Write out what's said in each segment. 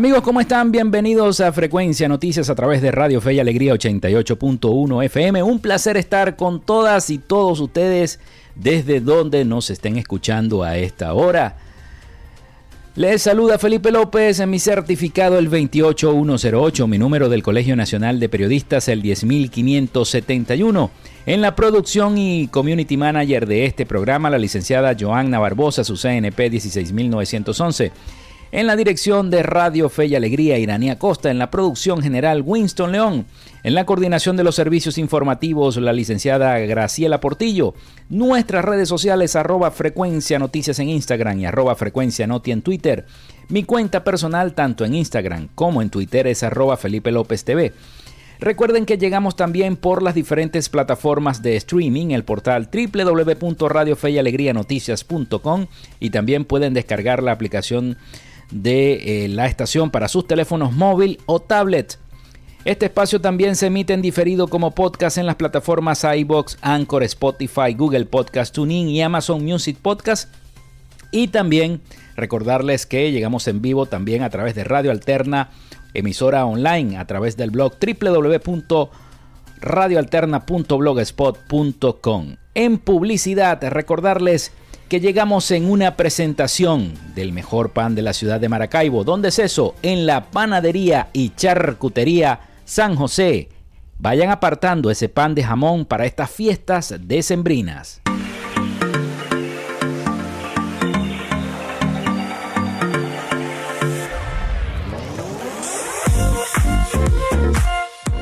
Amigos, ¿cómo están? Bienvenidos a Frecuencia Noticias a través de Radio Fe y Alegría 88.1 FM. Un placer estar con todas y todos ustedes desde donde nos estén escuchando a esta hora. Les saluda Felipe López en mi certificado el 28108, mi número del Colegio Nacional de Periodistas el 10571. En la producción y community manager de este programa, la licenciada Joanna Barbosa, su CNP 16911. En la dirección de Radio Fe y Alegría, Iranía Costa. En la producción general, Winston León. En la coordinación de los servicios informativos, la licenciada Graciela Portillo. Nuestras redes sociales, arroba frecuencia noticias en Instagram y arroba frecuencia noti en Twitter. Mi cuenta personal, tanto en Instagram como en Twitter, es arroba Felipe López TV. Recuerden que llegamos también por las diferentes plataformas de streaming, el portal www.radiofeyalegrianoticias.com y también pueden descargar la aplicación de eh, la estación para sus teléfonos móvil o tablet. Este espacio también se emite en diferido como podcast en las plataformas iBox, Anchor, Spotify, Google Podcast, TuneIn y Amazon Music Podcast. Y también recordarles que llegamos en vivo también a través de Radio Alterna, emisora online, a través del blog www.radioalterna.blogspot.com. En publicidad, recordarles que llegamos en una presentación del mejor pan de la ciudad de Maracaibo. ¿Dónde es eso? En la panadería y charcutería San José. Vayan apartando ese pan de jamón para estas fiestas decembrinas.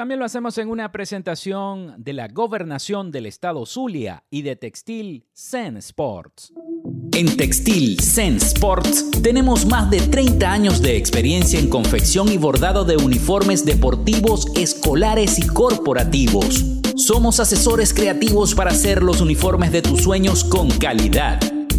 También lo hacemos en una presentación de la gobernación del estado Zulia y de Textil Zen Sports. En Textil Zen Sports tenemos más de 30 años de experiencia en confección y bordado de uniformes deportivos, escolares y corporativos. Somos asesores creativos para hacer los uniformes de tus sueños con calidad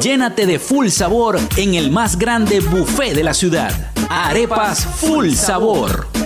Llénate de full sabor en el más grande buffet de la ciudad. Arepas Full Sabor.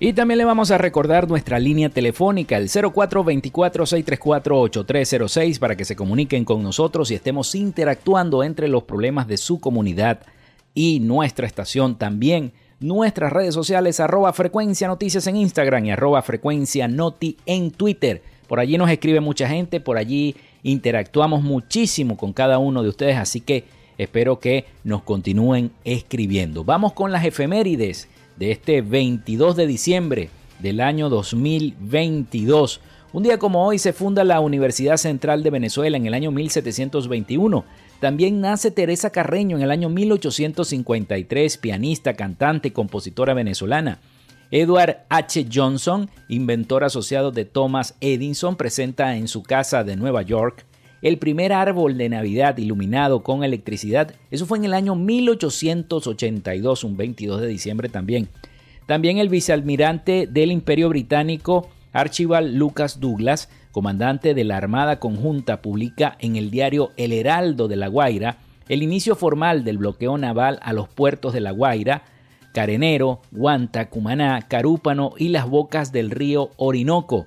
Y también le vamos a recordar nuestra línea telefónica, el 0424-634-8306, para que se comuniquen con nosotros y estemos interactuando entre los problemas de su comunidad y nuestra estación. También nuestras redes sociales, arroba frecuencia noticias en Instagram y arroba frecuencia noti en Twitter. Por allí nos escribe mucha gente, por allí interactuamos muchísimo con cada uno de ustedes, así que espero que nos continúen escribiendo. Vamos con las efemérides de este 22 de diciembre del año 2022. Un día como hoy se funda la Universidad Central de Venezuela en el año 1721. También nace Teresa Carreño en el año 1853, pianista, cantante y compositora venezolana. Edward H. Johnson, inventor asociado de Thomas Edison, presenta en su casa de Nueva York el primer árbol de Navidad iluminado con electricidad. Eso fue en el año 1882, un 22 de diciembre también. También el vicealmirante del Imperio Británico, Archibald Lucas Douglas, comandante de la Armada Conjunta, publica en el diario El Heraldo de La Guaira el inicio formal del bloqueo naval a los puertos de La Guaira, Carenero, Guanta, Cumaná, Carúpano y las bocas del río Orinoco,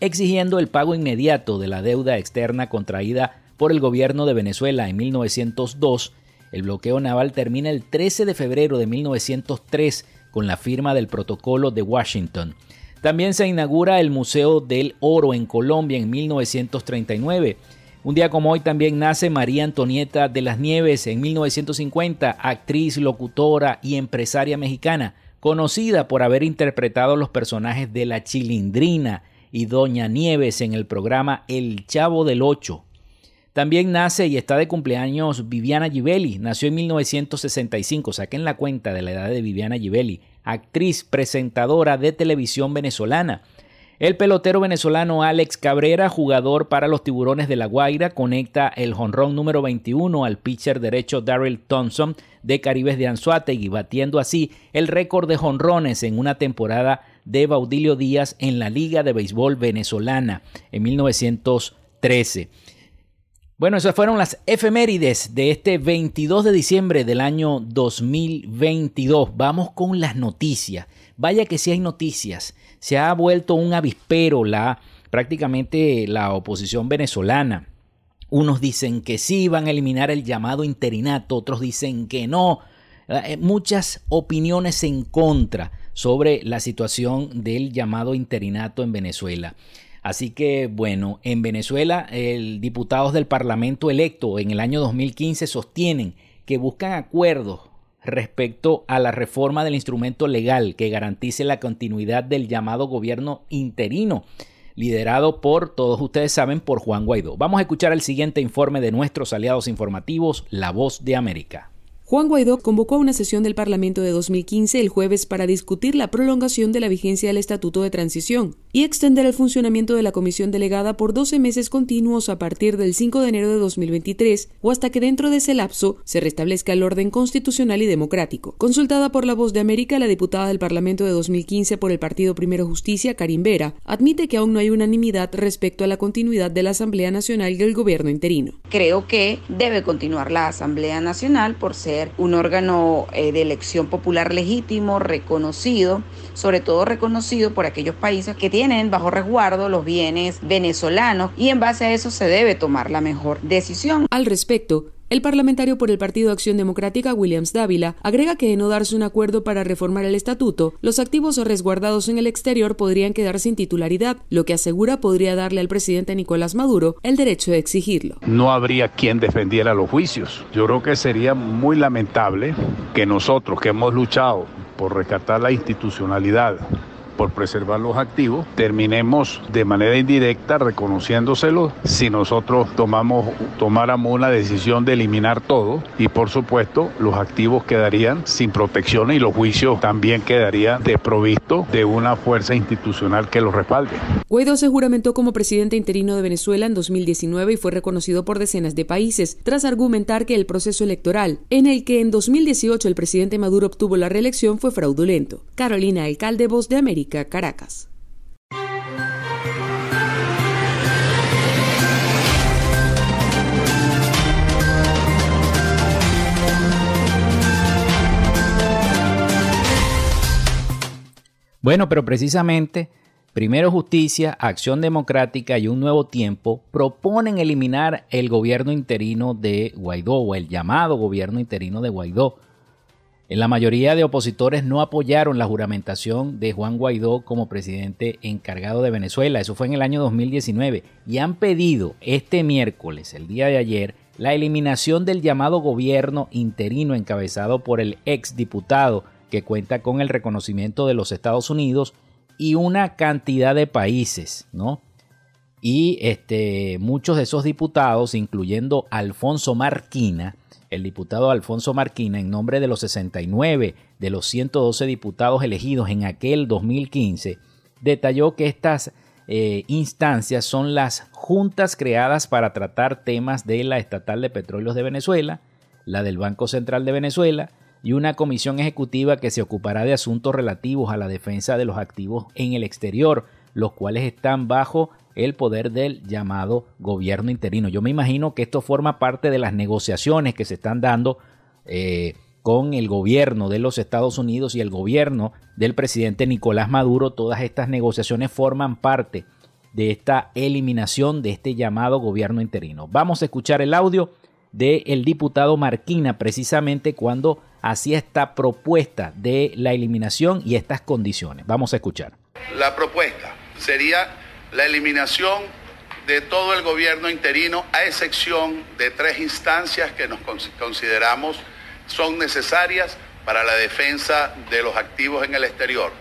exigiendo el pago inmediato de la deuda externa contraída por el gobierno de Venezuela en 1902. El bloqueo naval termina el 13 de febrero de 1903 con la firma del Protocolo de Washington. También se inaugura el Museo del Oro en Colombia en 1939. Un día como hoy también nace María Antonieta de las Nieves en 1950, actriz, locutora y empresaria mexicana, conocida por haber interpretado los personajes de La Chilindrina y Doña Nieves en el programa El Chavo del Ocho. También nace y está de cumpleaños Viviana Givelli. Nació en 1965. Saquen la cuenta de la edad de Viviana Givelli, actriz, presentadora de televisión venezolana. El pelotero venezolano Alex Cabrera, jugador para los Tiburones de La Guaira, conecta el jonrón número 21 al pitcher derecho Daryl Thompson de Caribes de Anzuategui, batiendo así el récord de jonrones en una temporada de Baudilio Díaz en la Liga de Béisbol Venezolana en 1913. Bueno, esas fueron las efemérides de este 22 de diciembre del año 2022. Vamos con las noticias. Vaya que si hay noticias. Se ha vuelto un avispero la prácticamente la oposición venezolana. Unos dicen que sí van a eliminar el llamado interinato, otros dicen que no. Eh, muchas opiniones en contra sobre la situación del llamado interinato en Venezuela. Así que, bueno, en Venezuela, el diputados del Parlamento electo en el año 2015 sostienen que buscan acuerdos respecto a la reforma del instrumento legal que garantice la continuidad del llamado gobierno interino, liderado por, todos ustedes saben, por Juan Guaidó. Vamos a escuchar el siguiente informe de nuestros aliados informativos, La Voz de América. Juan Guaidó convocó a una sesión del Parlamento de 2015 el jueves para discutir la prolongación de la vigencia del Estatuto de Transición y extender el funcionamiento de la comisión delegada por 12 meses continuos a partir del 5 de enero de 2023 o hasta que dentro de ese lapso se restablezca el orden constitucional y democrático. Consultada por La Voz de América, la diputada del Parlamento de 2015 por el Partido Primero Justicia, Karim Vera, admite que aún no hay unanimidad respecto a la continuidad de la Asamblea Nacional y del gobierno interino. Creo que debe continuar la Asamblea Nacional por ser un órgano eh, de elección popular legítimo, reconocido, sobre todo reconocido por aquellos países que tienen bajo resguardo los bienes venezolanos y en base a eso se debe tomar la mejor decisión. Al respecto, el parlamentario por el Partido Acción Democrática, Williams Dávila, agrega que de no darse un acuerdo para reformar el estatuto, los activos resguardados en el exterior podrían quedar sin titularidad, lo que asegura podría darle al presidente Nicolás Maduro el derecho de exigirlo. No habría quien defendiera los juicios. Yo creo que sería muy lamentable que nosotros que hemos luchado por rescatar la institucionalidad por preservar los activos, terminemos de manera indirecta reconociéndoselo si nosotros tomamos, tomáramos una decisión de eliminar todo y por supuesto los activos quedarían sin protección y los juicios también quedarían desprovistos de una fuerza institucional que los respalde. Guaidó se juramentó como presidente interino de Venezuela en 2019 y fue reconocido por decenas de países tras argumentar que el proceso electoral, en el que en 2018 el presidente Maduro obtuvo la reelección, fue fraudulento. Carolina Alcalde, Voz de América. Caracas. Bueno, pero precisamente Primero Justicia, Acción Democrática y Un Nuevo Tiempo proponen eliminar el gobierno interino de Guaidó o el llamado gobierno interino de Guaidó. La mayoría de opositores no apoyaron la juramentación de Juan Guaidó como presidente encargado de Venezuela. Eso fue en el año 2019. Y han pedido este miércoles, el día de ayer, la eliminación del llamado gobierno interino encabezado por el ex diputado que cuenta con el reconocimiento de los Estados Unidos y una cantidad de países, ¿no? Y este, muchos de esos diputados, incluyendo Alfonso Marquina, el diputado Alfonso Marquina, en nombre de los 69 de los 112 diputados elegidos en aquel 2015, detalló que estas eh, instancias son las juntas creadas para tratar temas de la Estatal de Petróleos de Venezuela, la del Banco Central de Venezuela, y una comisión ejecutiva que se ocupará de asuntos relativos a la defensa de los activos en el exterior, los cuales están bajo el poder del llamado gobierno interino. Yo me imagino que esto forma parte de las negociaciones que se están dando eh, con el gobierno de los Estados Unidos y el gobierno del presidente Nicolás Maduro. Todas estas negociaciones forman parte de esta eliminación de este llamado gobierno interino. Vamos a escuchar el audio del diputado Marquina precisamente cuando hacía esta propuesta de la eliminación y estas condiciones. Vamos a escuchar. La propuesta sería la eliminación de todo el gobierno interino, a excepción de tres instancias que nos consideramos son necesarias para la defensa de los activos en el exterior.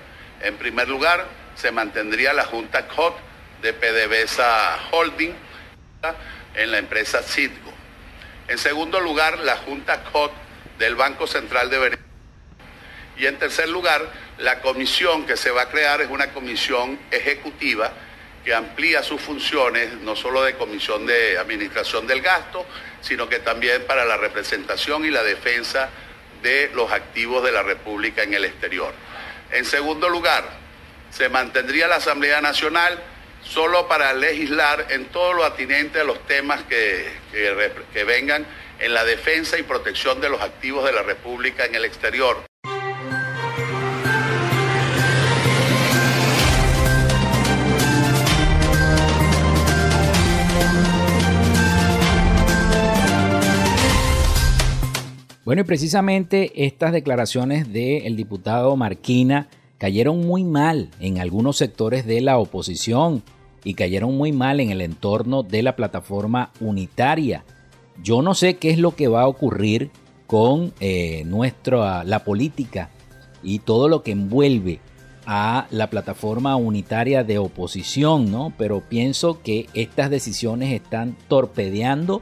En primer lugar, se mantendría la Junta COT de PDVSA Holding en la empresa Citgo. En segundo lugar, la Junta COT del Banco Central de Venezuela. Y en tercer lugar, la comisión que se va a crear es una comisión ejecutiva que amplía sus funciones, no solo de comisión de administración del gasto, sino que también para la representación y la defensa de los activos de la República en el exterior. En segundo lugar, se mantendría la Asamblea Nacional solo para legislar en todo lo atinente a los temas que, que, vengan en la defensa y protección de los activos de la República en el exterior. Bueno, y precisamente estas declaraciones del diputado Marquina cayeron muy mal en algunos sectores de la oposición y cayeron muy mal en el entorno de la plataforma unitaria yo no sé qué es lo que va a ocurrir con eh, nuestra, la política y todo lo que envuelve a la plataforma unitaria de oposición, ¿no? Pero pienso que estas decisiones están torpedeando,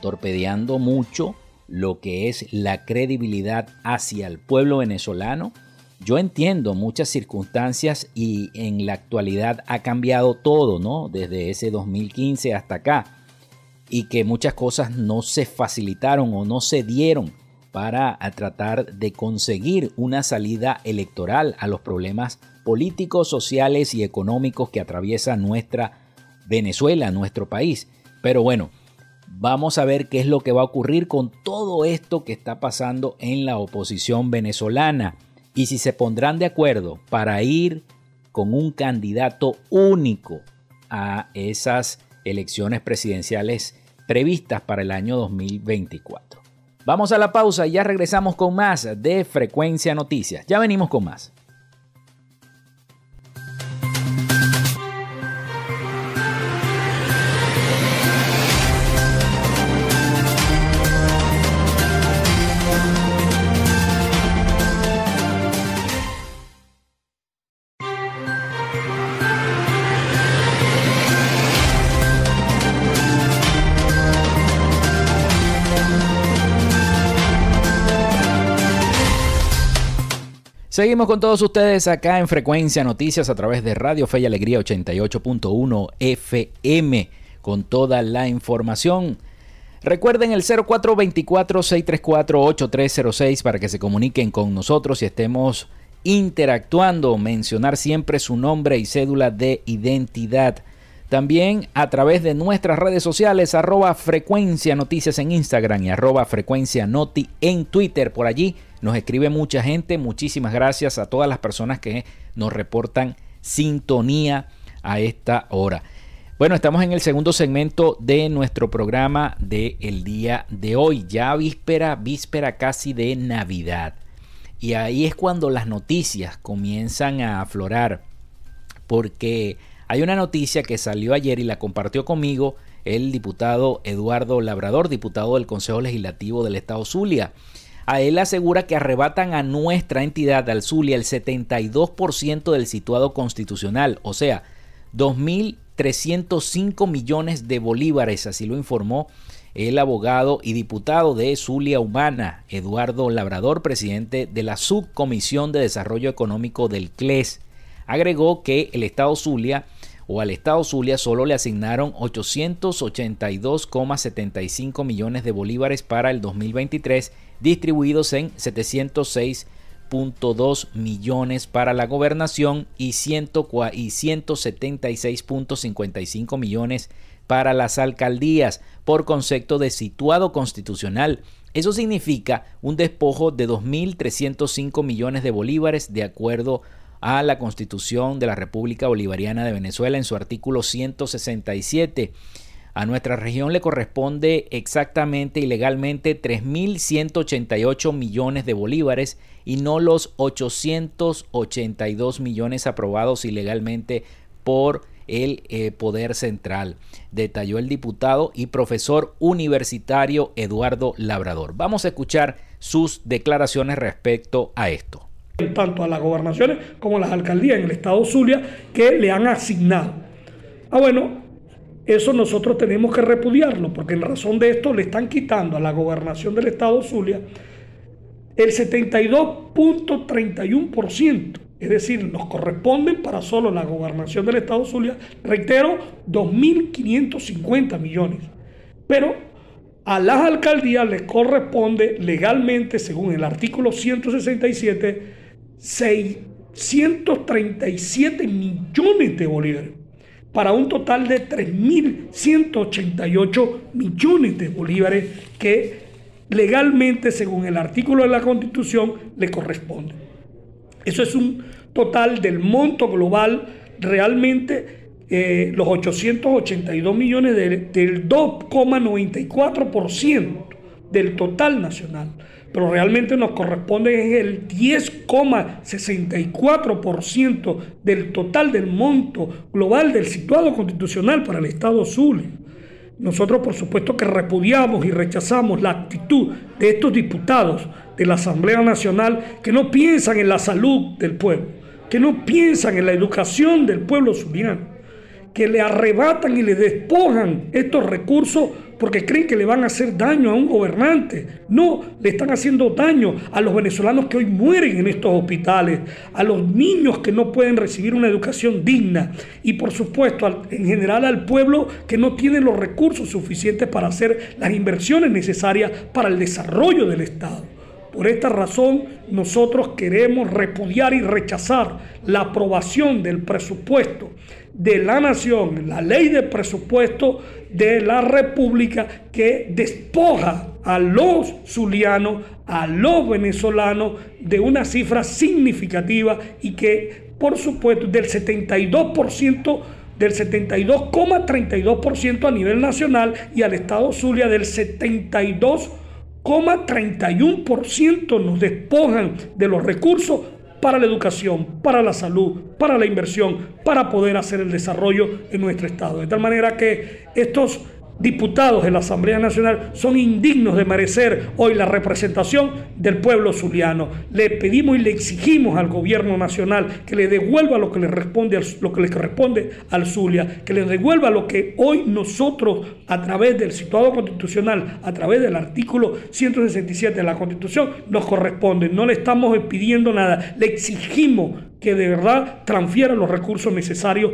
torpedeando mucho lo que es la credibilidad hacia el pueblo venezolano. Yo entiendo muchas circunstancias y en la actualidad ha cambiado todo, ¿no? Desde ese 2015 hasta acá y que muchas cosas no se facilitaron o no se dieron para tratar de conseguir una salida electoral a los problemas políticos, sociales y económicos que atraviesa nuestra Venezuela, nuestro país. Pero bueno, vamos a ver qué es lo que va a ocurrir con todo esto que está pasando en la oposición venezolana y si se pondrán de acuerdo para ir con un candidato único a esas elecciones presidenciales previstas para el año 2024. Vamos a la pausa y ya regresamos con más de Frecuencia Noticias. Ya venimos con más. Seguimos con todos ustedes acá en Frecuencia Noticias a través de Radio Fe y Alegría 88.1 FM con toda la información. Recuerden el 0424-634-8306 para que se comuniquen con nosotros y estemos interactuando. Mencionar siempre su nombre y cédula de identidad. También a través de nuestras redes sociales, arroba frecuencia noticias en Instagram y arroba frecuencia noti en Twitter. Por allí Nos escribe mucha gente. Muchísimas gracias a todas las personas que nos reportan sintonía a esta hora. Bueno, estamos en el segundo segmento de nuestro programa del el día de hoy, ya víspera, víspera casi de Navidad. Y ahí es cuando las noticias comienzan a aflorar, porque hay una noticia que salió ayer y la compartió conmigo el diputado Eduardo Labrador, diputado del Consejo Legislativo del Estado Zulia. A él asegura que arrebatan a nuestra entidad, al Zulia, el 72% del situado constitucional, o sea, 2.305 millones de bolívares, así lo informó el abogado y diputado de Zulia Humana, Eduardo Labrador, presidente de la Subcomisión de Desarrollo Económico del CLES. Agregó que el Estado Zulia o al Estado Zulia solo le asignaron 882,75 millones de bolívares para el 2023, distribuidos en 706.2 millones para la gobernación y, 176.55 millones para las alcaldías por concepto de situado constitucional. Eso significa un despojo de 2.305 millones de bolívares de acuerdo a la Constitución de la República Bolivariana de Venezuela en su artículo 167. A nuestra región le corresponde exactamente y legalmente 3.188 millones de bolívares y no los 882 millones aprobados ilegalmente por el eh, Poder Central, detalló el diputado y profesor universitario Eduardo Labrador. Vamos a escuchar sus declaraciones respecto a esto tanto a las gobernaciones como a las alcaldías en el estado Zulia que le han asignado. Ah, bueno, eso nosotros tenemos que repudiarlo, porque en razón de esto le están quitando a la gobernación del estado Zulia el 72.31%, es decir, nos corresponden para solo la gobernación del estado Zulia, reitero, 2.550 millones. Pero a las alcaldías les corresponde legalmente, según el artículo 167, 637 millones de bolívares para un total de 3.188 millones de bolívares que legalmente, según el artículo de la Constitución, le corresponde. Eso es un total del monto global, realmente eh, los 882 millones del 2,94% del total nacional pero realmente nos corresponde el 10,64% del total del monto global del situado constitucional para el Estado Zulia. Nosotros por supuesto que repudiamos y rechazamos la actitud de estos diputados de la Asamblea Nacional que no piensan en la salud del pueblo, que no piensan en la educación del pueblo zuliano, que le arrebatan y le despojan estos recursos porque creen que le van a hacer daño a un gobernante. No, le están haciendo daño a los venezolanos que hoy mueren en estos hospitales, a los niños que no pueden recibir una educación digna y por supuesto en general al pueblo que no tiene los recursos suficientes para hacer las inversiones necesarias para el desarrollo del Estado. Por esta razón, nosotros queremos repudiar y rechazar la aprobación del presupuesto de la nación, la ley de presupuesto de la República que despoja a los zulianos, a los venezolanos de una cifra significativa y que, por supuesto, del 72% del 72,32% a nivel nacional y al Estado Zulia del 72,31% nos despojan de los recursos para la educación, para la salud, para la inversión, para poder hacer el desarrollo en nuestro Estado. De tal manera que estos diputados de la Asamblea Nacional son indignos de merecer hoy la representación del pueblo zuliano. Le pedimos y le exigimos al gobierno nacional que le devuelva lo que le responde lo que le corresponde al Zulia, que le devuelva lo que hoy nosotros a través del situado constitucional, a través del artículo 167 de la Constitución nos corresponde. No le estamos pidiendo nada, le exigimos que de verdad transfiera los recursos necesarios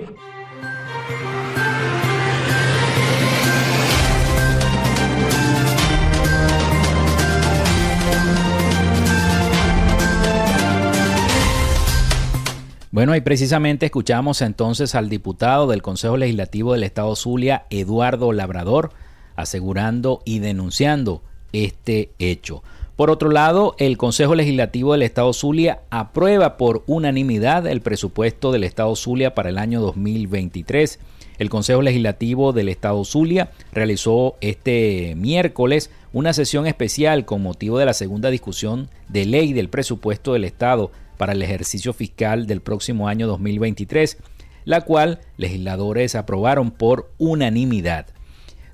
Bueno, y precisamente escuchamos entonces al diputado del Consejo Legislativo del Estado Zulia, Eduardo Labrador, asegurando y denunciando este hecho. Por otro lado, el Consejo Legislativo del Estado Zulia aprueba por unanimidad el presupuesto del Estado Zulia para el año 2023. El Consejo Legislativo del Estado Zulia realizó este miércoles una sesión especial con motivo de la segunda discusión de ley del presupuesto del Estado para el ejercicio fiscal del próximo año 2023, la cual legisladores aprobaron por unanimidad.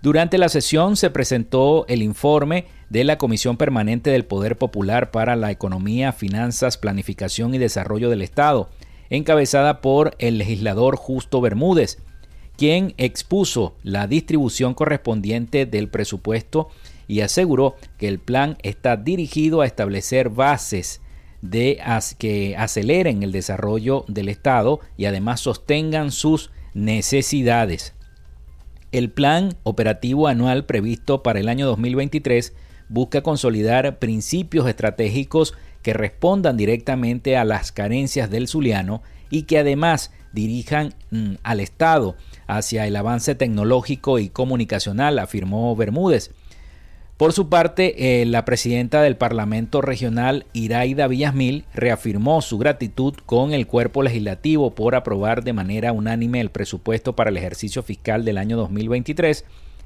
Durante la sesión se presentó el informe de la Comisión Permanente del Poder Popular para la Economía, Finanzas, Planificación y Desarrollo del Estado, encabezada por el legislador Justo Bermúdez, quien expuso la distribución correspondiente del presupuesto y aseguró que el plan está dirigido a establecer bases de que aceleren el desarrollo del Estado y además sostengan sus necesidades. El plan operativo anual previsto para el año 2023 busca consolidar principios estratégicos que respondan directamente a las carencias del Zuliano y que además dirijan mm, al Estado hacia el avance tecnológico y comunicacional, afirmó Bermúdez. Por su parte, eh, la presidenta del Parlamento Regional, Iraida Villasmil, reafirmó su gratitud con el cuerpo legislativo por aprobar de manera unánime el presupuesto para el ejercicio fiscal del año 2023.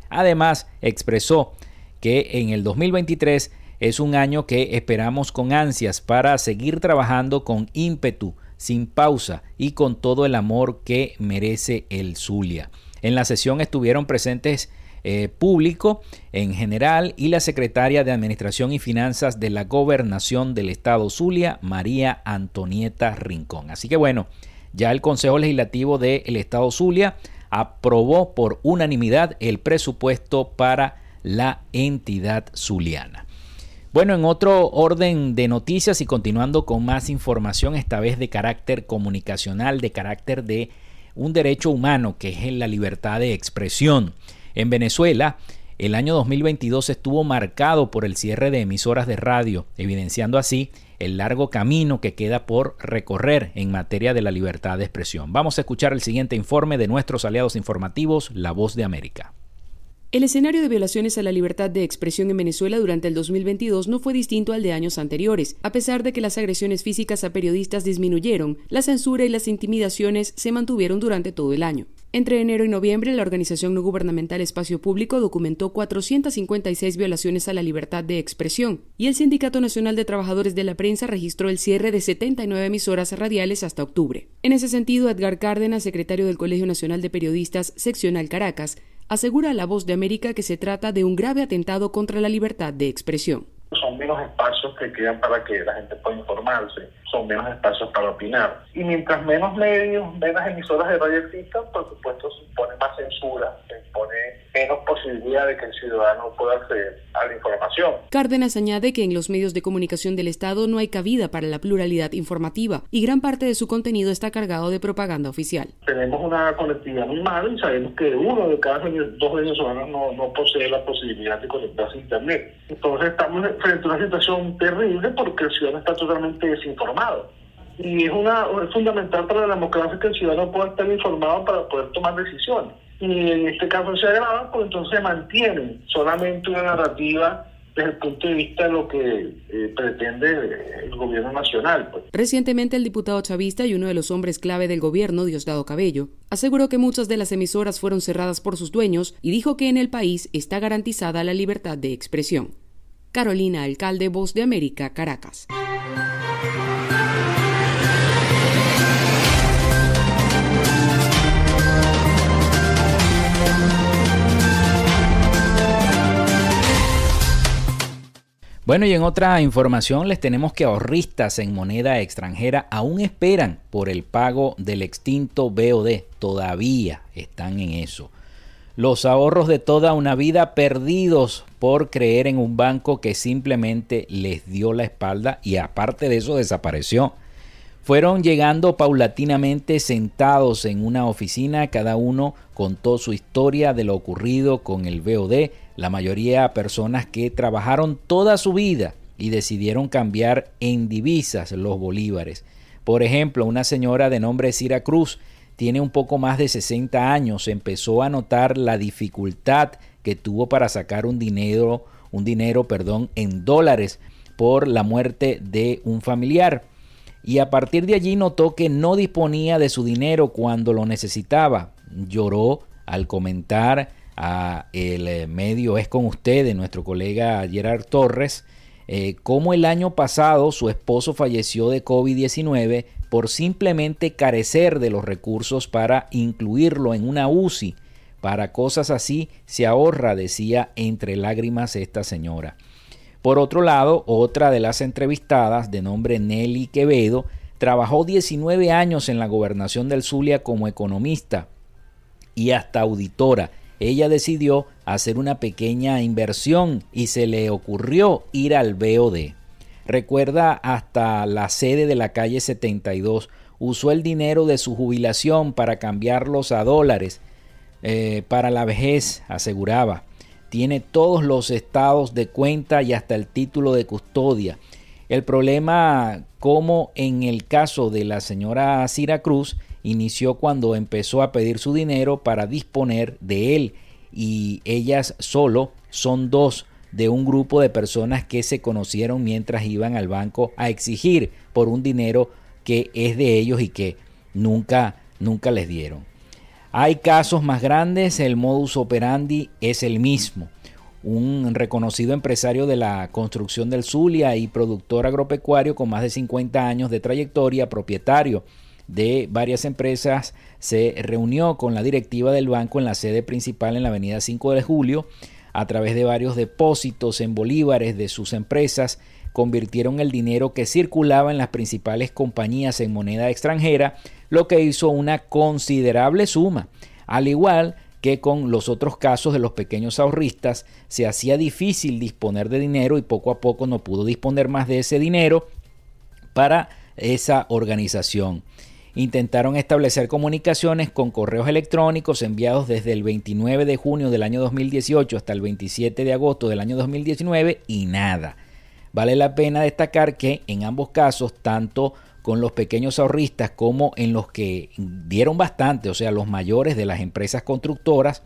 Además, expresó que en el 2023 es un año que esperamos con ansias para seguir trabajando con ímpetu, sin pausa y con todo el amor que merece el Zulia. En la sesión estuvieron presentes eh, público en general y la secretaria de Administración y Finanzas de la Gobernación del Estado Zulia, María Antonieta Rincón. Así que bueno, ya el Consejo Legislativo del Estado Zulia aprobó por unanimidad el presupuesto para la entidad zuliana. Bueno, en otro orden de noticias y continuando con más información, esta vez de carácter comunicacional, de carácter de un derecho humano que es la libertad de expresión. En Venezuela, el año 2022 estuvo marcado por el cierre de emisoras de radio, evidenciando así el largo camino que queda por recorrer en materia de la libertad de expresión. Vamos a escuchar el siguiente informe de nuestros aliados informativos, La Voz de América. El escenario de violaciones a la libertad de expresión en Venezuela durante el 2022 no fue distinto al de años anteriores. A pesar de que las agresiones físicas a periodistas disminuyeron, la censura y las intimidaciones se mantuvieron durante todo el año. Entre enero y noviembre, la organización no gubernamental Espacio Público documentó 456 violaciones a la libertad de expresión y el Sindicato Nacional de Trabajadores de la Prensa registró el cierre de 79 emisoras radiales hasta octubre. En ese sentido, Edgar Cárdenas, secretario del Colegio Nacional de Periodistas Seccional Caracas, asegura a La Voz de América que se trata de un grave atentado contra la libertad de expresión. Son menos espacios que quedan para que la gente pueda informarse, son menos espacios para opinar. Y mientras menos medios, menos emisoras de radio existan, por supuesto se impone más censura, se impone menos posibilidad de que el ciudadano pueda acceder a la información. Cárdenas añade que en los medios de comunicación del Estado no hay cabida para la pluralidad informativa y gran parte de su contenido está cargado de propaganda oficial. Tenemos una conectividad muy mala y sabemos que uno de cada dos venezolanos no, no posee la posibilidad de conectarse a Internet. Entonces estamos frente a una situación terrible porque el ciudadano está totalmente desinformado y es, una, fundamental para la democracia que el ciudadano pueda estar informado para poder tomar decisiones y en este caso se agrava, pues entonces mantienen solamente una narrativa desde el punto de vista de lo que eh, pretende el gobierno nacional. Pues. Recientemente el diputado chavista y uno de los hombres clave del gobierno, Diosdado Cabello, aseguró que muchas de las emisoras fueron cerradas por sus dueños y dijo que en el país está garantizada la libertad de expresión. Carolina Alcalde, Voz de América, Caracas. Bueno, y en otra información les tenemos que ahorristas en moneda extranjera aún esperan por el pago del extinto BOD. Todavía están en eso. Los ahorros de toda una vida perdidos por creer en un banco que simplemente les dio la espalda y aparte de eso desapareció. Fueron llegando paulatinamente sentados en una oficina, cada uno contó su historia de lo ocurrido con el BOD, la mayoría personas que trabajaron toda su vida y decidieron cambiar en divisas los bolívares. Por ejemplo, una señora de nombre Cira Cruz tiene un poco más de 60 años, empezó a notar la dificultad que tuvo para sacar un dinero, un dinero, perdón, en dólares por la muerte de un familiar. Y a partir de allí notó que no disponía de su dinero cuando lo necesitaba. Lloró al comentar a el eh, medio Es con usted nuestro colega Gerard Torres, eh, cómo el año pasado su esposo falleció de COVID-19 por simplemente carecer de los recursos para incluirlo en una UCI. Para cosas así se ahorra, decía entre lágrimas esta señora. Por otro lado, otra de las entrevistadas, de nombre Nelly Quevedo, trabajó 19 años en la gobernación del Zulia como economista y hasta auditora. Ella decidió hacer una pequeña inversión y se le ocurrió ir al BOD. Recuerda hasta la sede de la calle 72. Usó el dinero de su jubilación para cambiarlos a dólares eh, para la vejez, aseguraba. Tiene todos los estados de cuenta y hasta el título de custodia. El problema, como en el caso de la señora Cira Cruz, inició cuando empezó a pedir su dinero para disponer de él y ellas solo son dos de un grupo de personas que se conocieron mientras iban al banco a exigir por un dinero que es de ellos y que nunca nunca les dieron. Hay casos más grandes, el modus operandi es el mismo. Un reconocido empresario de la construcción del Zulia y productor agropecuario con más de 50 años de trayectoria, propietario de varias empresas, se reunió con la directiva del banco en la sede principal en la avenida 5 de julio. A través de varios depósitos en bolívares de sus empresas, convirtieron el dinero que circulaba en las principales compañías en moneda extranjera, lo que hizo una considerable suma. Al igual que con los otros casos de los pequeños ahorristas, se hacía difícil disponer de dinero y poco a poco no pudo disponer más de ese dinero para esa organización intentaron establecer comunicaciones con correos electrónicos enviados desde el 29 de junio del año 2018 hasta el 27 de agosto del año 2019 y nada. Vale la pena destacar que en ambos casos, tanto con los pequeños ahorristas como en los que dieron bastante, o sea, los mayores de las empresas constructoras,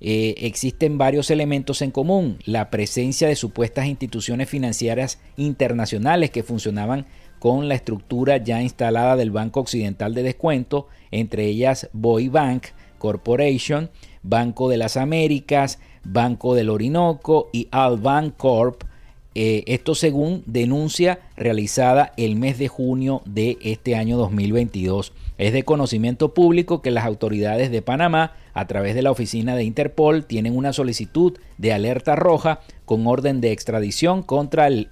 eh, existen varios elementos en común. La presencia de supuestas instituciones financieras internacionales que funcionaban con la estructura ya instalada del Banco Occidental de Descuento, entre ellas Boy Bank Corporation, Banco de las Américas, Banco del Orinoco y Albank Corp. Eh, esto según denuncia realizada el mes de junio de este año 2022. Es de conocimiento público que las autoridades de Panamá, a través de la oficina de Interpol, tienen una solicitud de alerta roja con orden de extradición contra el,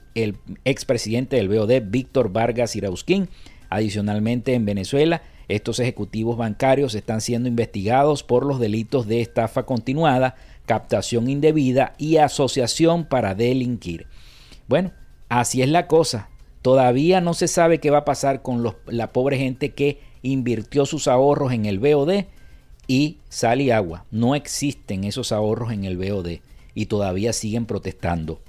expresidente del BOD, Víctor Vargas Irausquín. Adicionalmente, en Venezuela, estos ejecutivos bancarios están siendo investigados por los delitos de estafa continuada, captación indebida y asociación para delinquir. Bueno, así es la cosa. Todavía no se sabe qué va a pasar con la pobre gente que invirtió sus ahorros en el BOD y sal y agua. No existen esos ahorros en el BOD y todavía siguen protestando.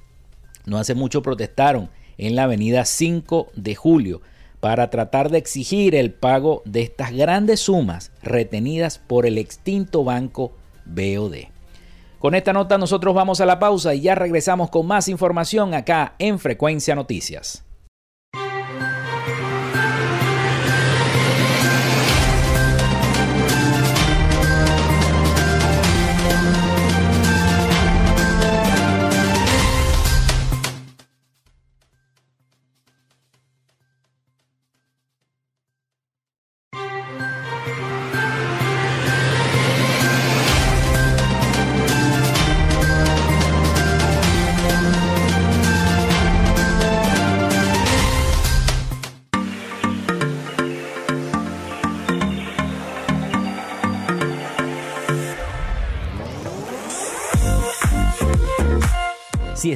No hace mucho protestaron en la avenida 5 de julio para tratar de exigir el pago de estas grandes sumas retenidas por el extinto banco BOD. Con esta nota nosotros vamos a la pausa y ya regresamos con más información acá en Frecuencia Noticias.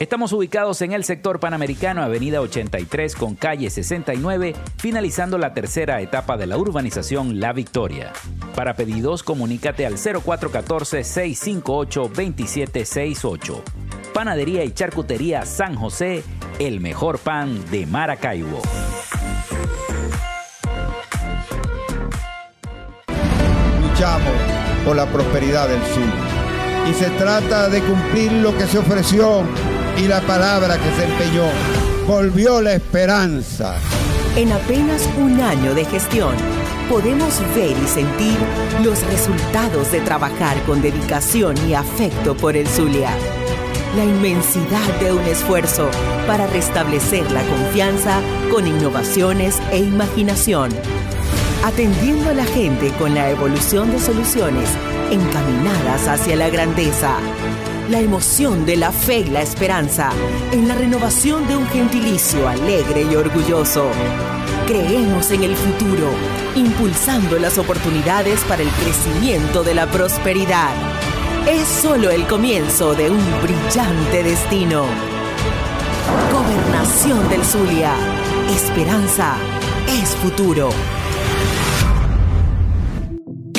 Estamos ubicados en el sector panamericano, avenida 83 con calle 69, finalizando la tercera etapa de la urbanización La Victoria. Para pedidos, comunícate al 0414-658-2768. Panadería y Charcutería San José, el mejor pan de Maracaibo. Luchamos por la prosperidad del sur. Y se trata de cumplir lo que se ofreció y la palabra que se empeñó. Volvió la esperanza. En apenas un año de gestión, podemos ver y sentir los resultados de trabajar con dedicación y afecto por el Zulia. La inmensidad de un esfuerzo para restablecer la confianza con innovaciones e imaginación. Atendiendo a la gente con la evolución de soluciones encaminadas hacia la grandeza la emoción de la fe y la esperanza en la renovación de un gentilicio alegre y orgulloso. Creemos en el futuro, impulsando las oportunidades para el crecimiento de la prosperidad. Es solo el comienzo de un brillante destino. Gobernación del Zulia. Esperanza es futuro.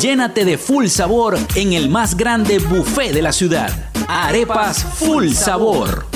Llénate de full sabor en el más grande buffet de la ciudad. Arepas Full Sabor.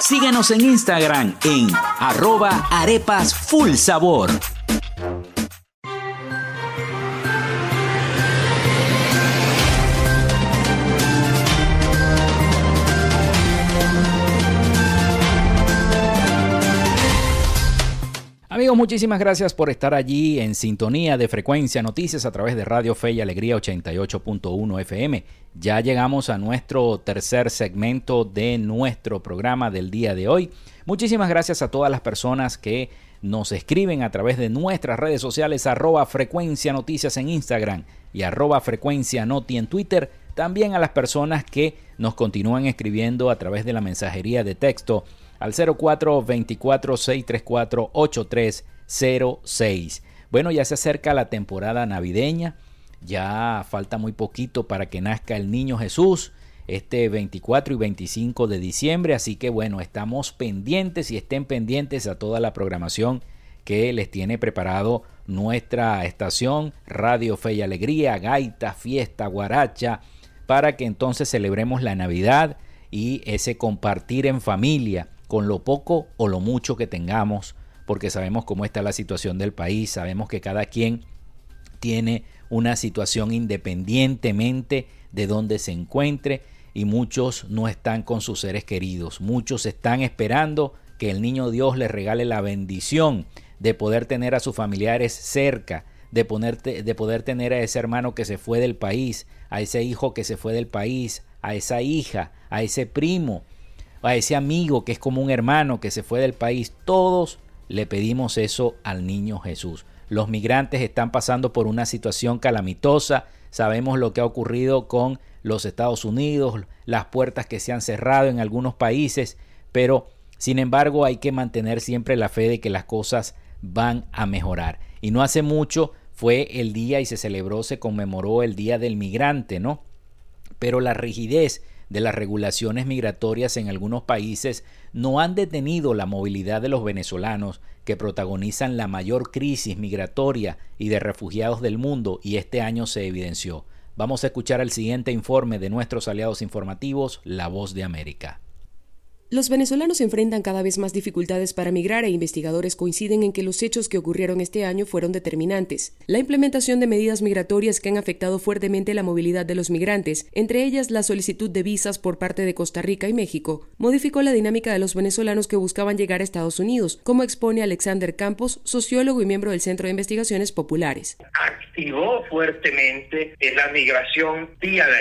Síguenos en Instagram en arroba arepas full sabor. Muchísimas gracias por estar allí en sintonía de frecuencia noticias a través de Radio Fe y Alegría 88.1 FM. Ya llegamos a nuestro tercer segmento de nuestro programa del día de hoy. Muchísimas gracias a todas las personas que nos escriben a través de nuestras redes sociales arroba frecuencia noticias en Instagram y arroba frecuencia noti en Twitter. También a las personas que nos continúan escribiendo a través de la mensajería de texto al 0424-634-8306. Bueno, ya se acerca la temporada navideña, ya falta muy poquito para que nazca el niño Jesús, este 24 y 25 de diciembre, así que bueno, estamos pendientes y estén pendientes a toda la programación que les tiene preparado nuestra estación Radio Fe y Alegría, Gaita, Fiesta, Guaracha, para que entonces celebremos la Navidad y ese compartir en familia con lo poco o lo mucho que tengamos, porque sabemos cómo está la situación del país, sabemos que cada quien tiene una situación independientemente de donde se encuentre y muchos no están con sus seres queridos, muchos están esperando que el niño Dios les regale la bendición de poder tener a sus familiares cerca, de, de poder tener a ese hermano que se fue del país, a ese hijo que se fue del país, a esa hija, a ese primo, a ese amigo que es como un hermano que se fue del país, todos le pedimos eso al niño Jesús. Los migrantes están pasando por una situación calamitosa, sabemos lo que ha ocurrido con los Estados Unidos, las puertas que se han cerrado en algunos países, pero sin embargo hay que mantener siempre la fe de que las cosas van a mejorar. Y no hace mucho fue el día y se celebró, se conmemoró el Día del Migrante, ¿no? Pero la rigidez de las regulaciones migratorias en algunos países no han detenido la movilidad de los venezolanos que protagonizan la mayor crisis migratoria y de refugiados del mundo y este año se evidenció. Vamos a escuchar el siguiente informe de nuestros aliados informativos, La Voz de América. Los venezolanos enfrentan cada vez más dificultades para migrar e investigadores coinciden en que los hechos que ocurrieron este año fueron determinantes. La implementación de medidas migratorias que han afectado fuertemente la movilidad de los migrantes, entre ellas la solicitud de visas por parte de Costa Rica y México, modificó la dinámica de los venezolanos que buscaban llegar a Estados Unidos, como expone Alexander Campos, sociólogo y miembro del Centro de Investigaciones Populares. Activó fuertemente la migración vía la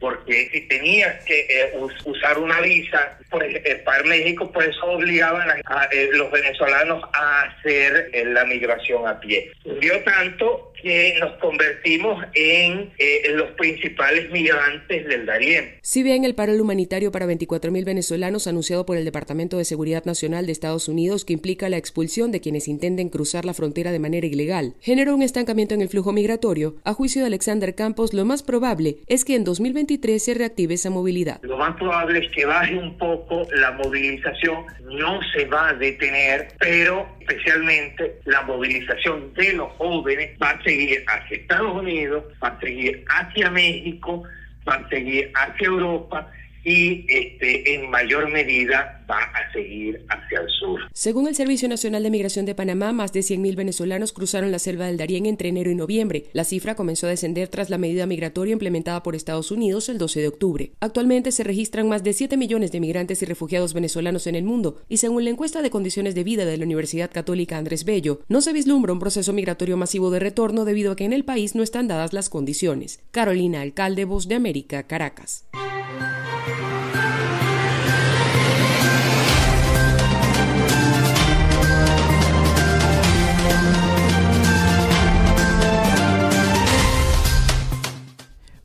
porque si tenías que eh, usar una visa, pues para México, pues obligaban a, eh, los venezolanos a hacer eh, la migración a pie. Dio tanto que nos convertimos en eh, los principales migrantes del Darién. Si bien el paro humanitario para 24.000 venezolanos anunciado por el Departamento de Seguridad Nacional de Estados Unidos que implica la expulsión de quienes intenten cruzar la frontera de manera ilegal, generó un estancamiento en el flujo migratorio, a juicio de Alexander Campos, lo más probable es que en 2023 se reactive esa movilidad. Lo más probable es que baje un poco la movilización, no se va a detener, pero especialmente la movilización de los jóvenes va a seguir hacia Estados Unidos, va a seguir hacia México, va a seguir hacia Europa y este, en mayor medida va a seguir hacia el sur. Según el Servicio Nacional de Migración de Panamá, más de 100.000 venezolanos cruzaron la selva del Darién entre enero y noviembre. La cifra comenzó a descender tras la medida migratoria implementada por Estados Unidos el 12 de octubre. Actualmente se registran más de 7 millones de migrantes y refugiados venezolanos en el mundo, y según la encuesta de condiciones de vida de la Universidad Católica Andrés Bello, no se vislumbra un proceso migratorio masivo de retorno debido a que en el país no están dadas las condiciones. Carolina Alcalde, Voz de América, Caracas.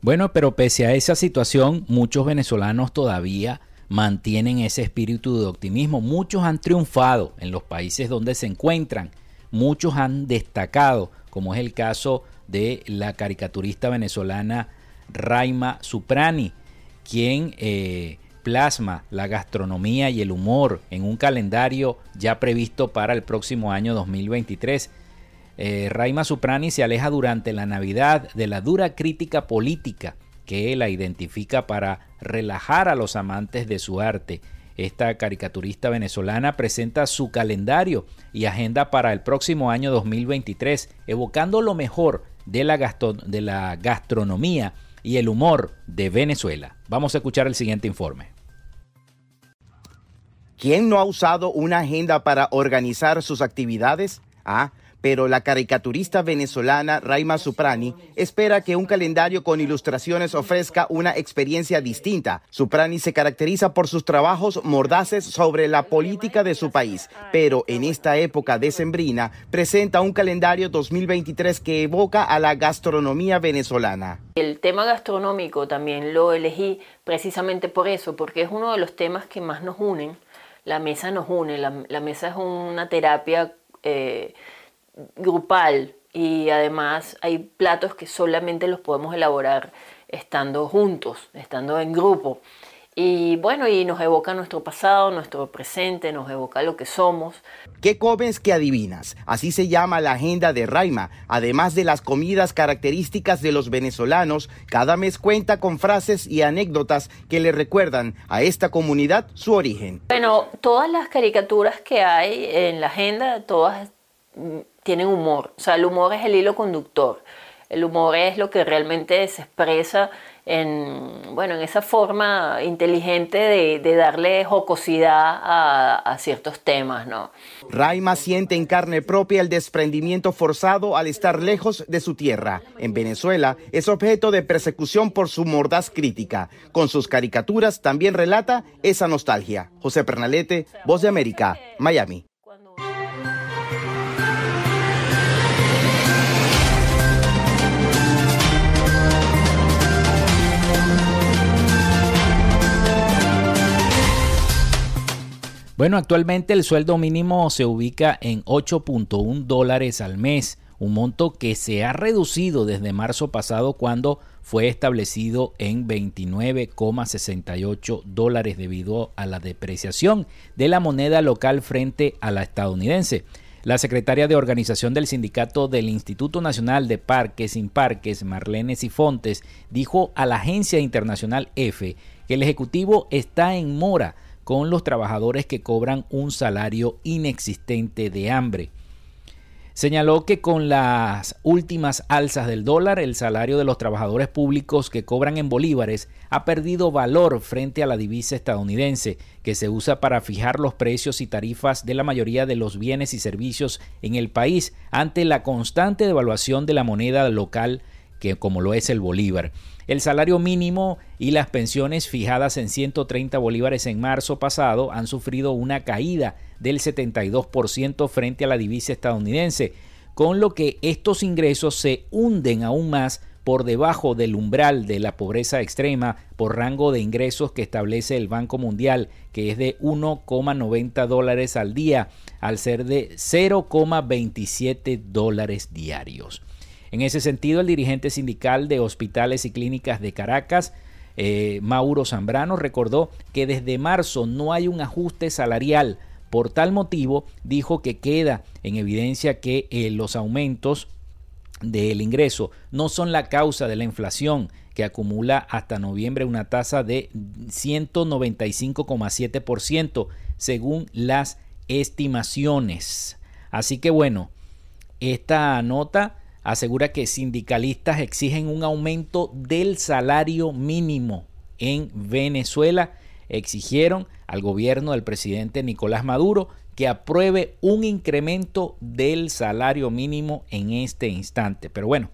Bueno, pero pese a esa situación, muchos venezolanos todavía mantienen ese espíritu de optimismo. Muchos han triunfado en los países donde se encuentran. Muchos han destacado, como es el caso de la caricaturista venezolana Raima Suprani, quien eh, plasma la gastronomía y el humor en un calendario ya previsto para el próximo año 2023 eh, Raima Suprani se aleja durante la Navidad de la dura crítica política que la identifica para relajar a los amantes de su arte. Esta caricaturista venezolana presenta su calendario y agenda para el próximo año 2023, evocando lo mejor de la, de la gastronomía y el humor de Venezuela. Vamos a escuchar el siguiente informe. ¿Quién no ha usado una agenda para organizar sus actividades? Ah, pero la caricaturista venezolana Raima Suprani espera que un calendario con ilustraciones ofrezca una experiencia distinta. Suprani se caracteriza por sus trabajos mordaces sobre la política de su país, pero en esta época decembrina presenta un calendario 2023 que evoca a la gastronomía venezolana. El tema gastronómico también lo elegí precisamente por eso, porque es uno de los temas que más nos unen. La mesa nos une, la, mesa es una terapia eh, grupal y además hay platos que solamente los podemos elaborar estando juntos, estando en grupo. Y bueno, y nos evoca nuestro pasado, nuestro presente, nos evoca lo que somos. ¿Qué comes que adivinas? Así se llama la agenda de Raima. Además de las comidas características de los venezolanos, cada mes cuenta con frases y anécdotas que le recuerdan a esta comunidad su origen. Bueno, todas las caricaturas que hay en la agenda, todas tienen humor. O sea, el humor es el hilo conductor. El humor es lo que realmente se expresa en, bueno, en esa forma inteligente de, darle jocosidad a, ciertos temas, ¿no? Raima siente en carne propia el desprendimiento forzado al estar lejos de su tierra. En Venezuela es objeto de persecución por su mordaz crítica. Con sus caricaturas también relata esa nostalgia. José Pernalete, Voz de América, Miami. Bueno, actualmente el sueldo mínimo se ubica en 8.1 dólares al mes, un monto que se ha reducido desde marzo pasado cuando fue establecido en 29,68 dólares debido a la depreciación de la moneda local frente a la estadounidense. La secretaria de organización del sindicato del Instituto Nacional de Parques sin Parques, Marlene Sifontes, dijo a la agencia internacional EFE que el Ejecutivo está en mora con los trabajadores que cobran un salario inexistente de hambre. Señaló que con las últimas alzas del dólar, el salario de los trabajadores públicos que cobran en bolívares ha perdido valor frente a la divisa estadounidense, que se usa para fijar los precios y tarifas de la mayoría de los bienes y servicios en el país ante la constante devaluación de la moneda local, que como lo es el bolívar. El salario mínimo y las pensiones fijadas en 130 bolívares en marzo pasado han sufrido una caída del 72% frente a la divisa estadounidense, con lo que estos ingresos se hunden aún más por debajo del umbral de la pobreza extrema por rango de ingresos que establece el Banco Mundial, que es de 1,90 dólares al día, al ser de 0,27 dólares diarios. En ese sentido, el dirigente sindical de hospitales y clínicas de Caracas, eh, Mauro Zambrano, recordó que desde marzo no hay un ajuste salarial. Por tal motivo, dijo que queda en evidencia que eh, los aumentos del ingreso no son la causa de la inflación, que acumula hasta noviembre una tasa de 195,7% según las estimaciones. Así que bueno, esta nota asegura que sindicalistas exigen un aumento del salario mínimo en Venezuela. Exigieron al gobierno del presidente Nicolás Maduro que apruebe un incremento del salario mínimo en este instante. Pero bueno,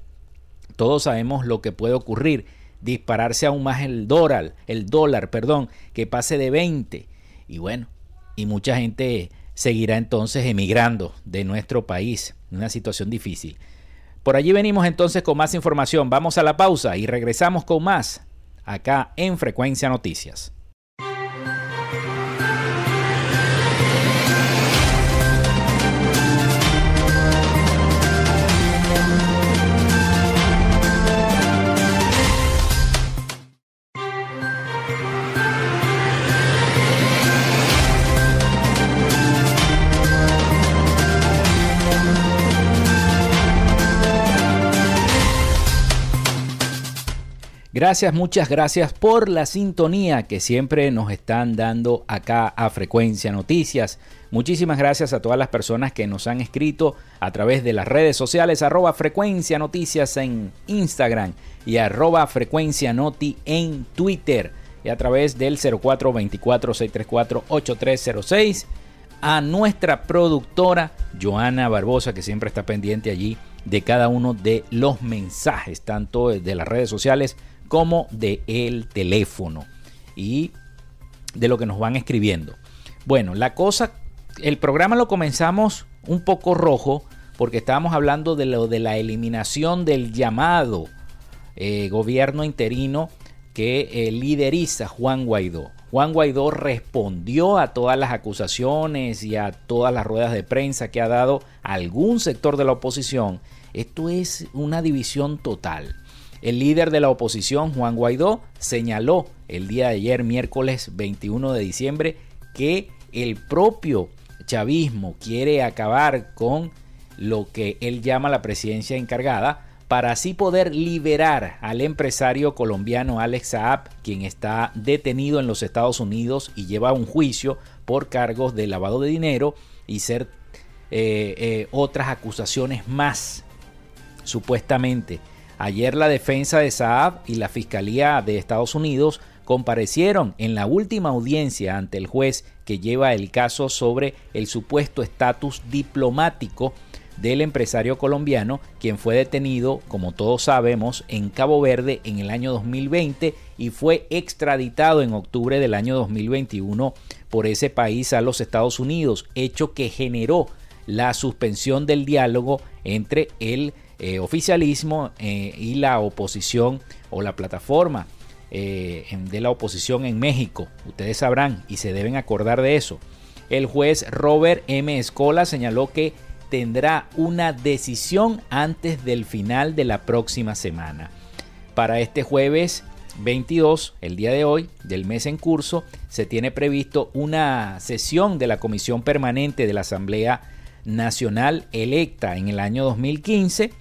todos sabemos lo que puede ocurrir, dispararse aún más el dólar, el dólar, perdón, que pase de 20 y bueno, y mucha gente seguirá entonces emigrando de nuestro país, una situación difícil. Por allí venimos entonces con más información. Vamos a la pausa y regresamos con más acá en Frecuencia Noticias. Gracias, muchas gracias por la sintonía que siempre nos están dando acá a Frecuencia Noticias. Muchísimas gracias a todas las personas que nos han escrito a través de las redes sociales arroba Frecuencia Noticias en Instagram y Frecuencia Noti en Twitter y a través del 0424-634-8306 a nuestra productora Joana Barbosa que siempre está pendiente allí de cada uno de los mensajes, tanto de las redes sociales como de el teléfono y de lo que nos van escribiendo. Bueno, la cosa, el programa lo comenzamos un poco rojo porque estábamos hablando de lo de la eliminación del llamado eh, gobierno interino que eh, lideriza Juan Guaidó. Juan Guaidó respondió a todas las acusaciones y a todas las ruedas de prensa que ha dado algún sector de la oposición. Esto es una división total. El líder de la oposición, Juan Guaidó, señaló el día de ayer, miércoles 21 de diciembre, que el propio chavismo quiere acabar con lo que él llama la presidencia encargada para así poder liberar al empresario colombiano Alex Saab, quien está detenido en los Estados Unidos y lleva un juicio por cargos de lavado de dinero y ser eh, eh, otras acusaciones más, supuestamente. Ayer la defensa de Saab y la Fiscalía de Estados Unidos comparecieron en la última audiencia ante el juez que lleva el caso sobre el supuesto estatus diplomático del empresario colombiano, quien fue detenido, como todos sabemos, en Cabo Verde en el año 2020 y fue extraditado en octubre del año 2021 por ese país a los Estados Unidos, hecho que generó la suspensión del diálogo entre el eh, oficialismo eh, y la oposición o la plataforma eh, de la oposición en México. Ustedes sabrán y se deben acordar de eso. El juez Robert M. Escola señaló que tendrá una decisión antes del final de la próxima semana. Para este jueves 22, el día de hoy, del mes en curso, se tiene previsto una sesión de la Comisión Permanente de la Asamblea nacional electa en el año 2015,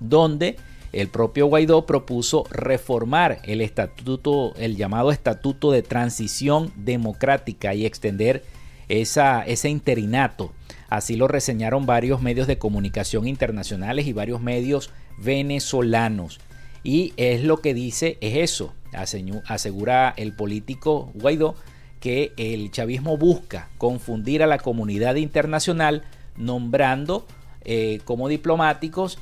donde el propio Guaidó propuso reformar el estatuto, el llamado estatuto de transición democrática y extender esa, ese interinato. Así lo reseñaron varios medios de comunicación internacionales y varios medios venezolanos. Y es lo que dice, es eso, asegura el político Guaidó, que el chavismo busca confundir a la comunidad internacional nombrando eh, como diplomáticos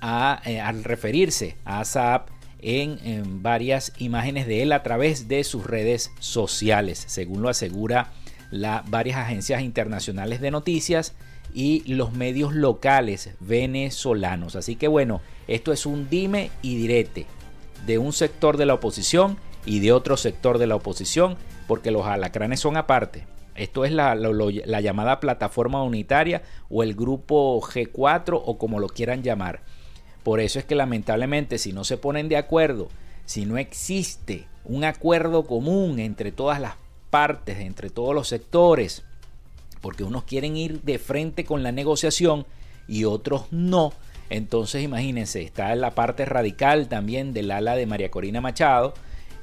eh, al referirse a Saab en, varias imágenes de él a través de sus redes sociales, según lo asegura la, varias agencias internacionales de noticias y los medios locales venezolanos. Así que bueno, esto es un dime y direte de un sector de la oposición y de otro sector de la oposición, porque los alacranes son aparte. Esto es la, la llamada plataforma unitaria o el grupo G4 o como lo quieran llamar. Por eso es que lamentablemente si no se ponen de acuerdo, si no existe un acuerdo común entre todas las partes, entre todos los sectores, porque unos quieren ir de frente con la negociación y otros no, entonces imagínense, está en la parte radical también del ala de María Corina Machado.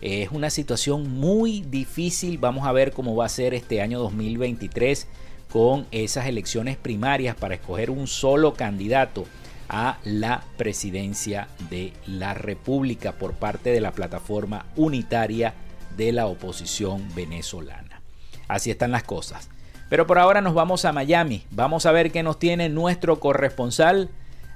Es una situación muy difícil. Vamos a ver cómo va a ser este año 2023 con esas elecciones primarias para escoger un solo candidato a la presidencia de la República por parte de la plataforma unitaria de la oposición venezolana. Así están las cosas. Pero por ahora nos vamos a Miami. Vamos a ver qué nos tiene nuestro corresponsal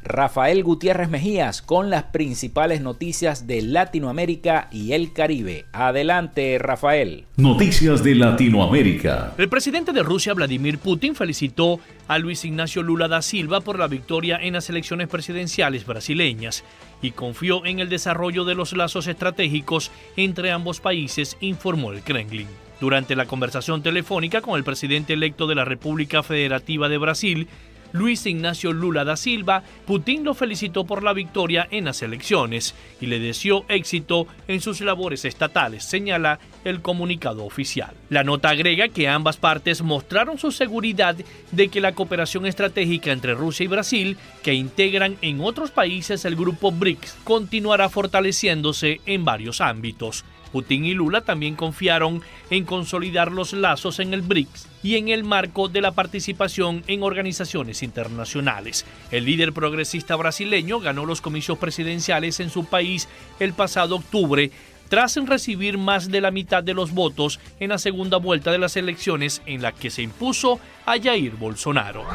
Rafael Gutiérrez Mejías con las principales noticias de Latinoamérica y el Caribe. Adelante, Rafael. Noticias de Latinoamérica. El presidente de Rusia, Vladimir Putin, felicitó a Luis Ignacio Lula da Silva por la victoria en las elecciones presidenciales brasileñas y confió en el desarrollo de los lazos estratégicos entre ambos países, informó el Kremlin. Durante la conversación telefónica con el presidente electo de la República Federativa de Brasil, Luis Ignacio Lula da Silva, Putin lo felicitó por la victoria en las elecciones y le deseó éxito en sus labores estatales, señala el comunicado oficial. La nota agrega que ambas partes mostraron su seguridad de que la cooperación estratégica entre Rusia y Brasil, que integran en otros países el grupo BRICS, continuará fortaleciéndose en varios ámbitos. Putin y Lula también confiaron en consolidar los lazos en el BRICS y en el marco de la participación en organizaciones internacionales. El líder progresista brasileño ganó los comicios presidenciales en su país el pasado octubre tras recibir más de la mitad de los votos en la segunda vuelta de las elecciones en la que se impuso a Jair Bolsonaro.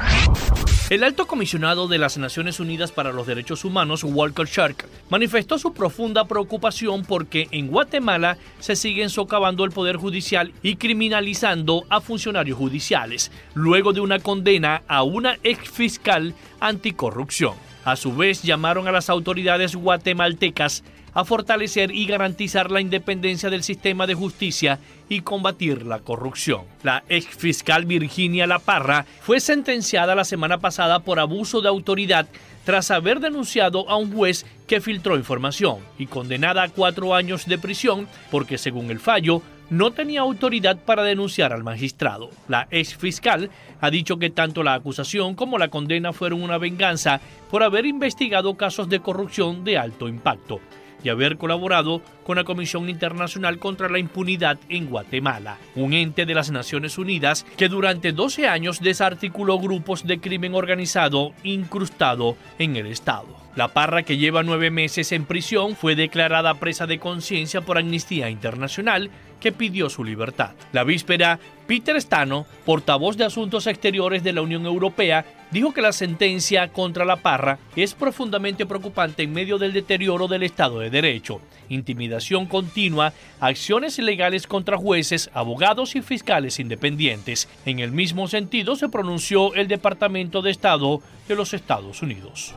El alto comisionado de las Naciones Unidas para los Derechos Humanos, Walker Shark, manifestó su profunda preocupación porque en Guatemala se siguen socavando el poder judicial y criminalizando a funcionarios judiciales, luego de una condena a una ex fiscal anticorrupción. A su vez, llamaron a las autoridades guatemaltecas a fortalecer y garantizar la independencia del sistema de justicia y combatir la corrupción. La ex fiscal Virginia La Parra fue sentenciada la semana pasada por abuso de autoridad tras haber denunciado a un juez que filtró información y condenada a cuatro años de prisión porque según el fallo no tenía autoridad para denunciar al magistrado. La ex fiscal ha dicho que tanto la acusación como la condena fueron una venganza por haber investigado casos de corrupción de alto impacto y haber colaborado con la Comisión Internacional contra la Impunidad en Guatemala, un ente de las Naciones Unidas que durante 12 años desarticuló grupos de crimen organizado incrustado en el Estado. La parra que lleva nueve meses en prisión fue declarada presa de conciencia por Amnistía Internacional que pidió su libertad. La víspera, Peter Stano, portavoz de Asuntos Exteriores de la Unión Europea, dijo que la sentencia contra la Parra es profundamente preocupante en medio del deterioro del Estado de Derecho, intimidación continua, acciones ilegales contra jueces, abogados y fiscales independientes. En el mismo sentido se pronunció el Departamento de Estado de los Estados Unidos.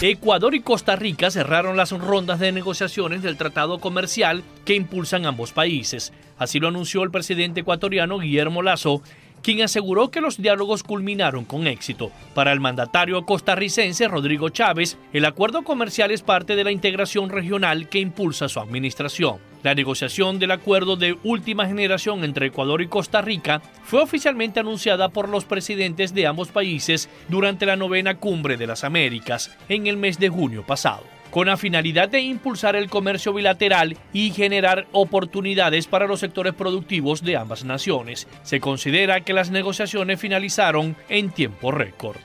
Ecuador y Costa Rica cerraron las rondas de negociaciones del tratado comercial que impulsan ambos países. Así lo anunció el presidente ecuatoriano Guillermo Lazo, quien aseguró que los diálogos culminaron con éxito. Para el mandatario costarricense Rodrigo Chávez, el acuerdo comercial es parte de la integración regional que impulsa su administración. La negociación del acuerdo de última generación entre Ecuador y Costa Rica fue oficialmente anunciada por los presidentes de ambos países durante la novena cumbre de las Américas en el mes de junio pasado con la finalidad de impulsar el comercio bilateral y generar oportunidades para los sectores productivos de ambas naciones. Se considera que las negociaciones finalizaron en tiempo récord.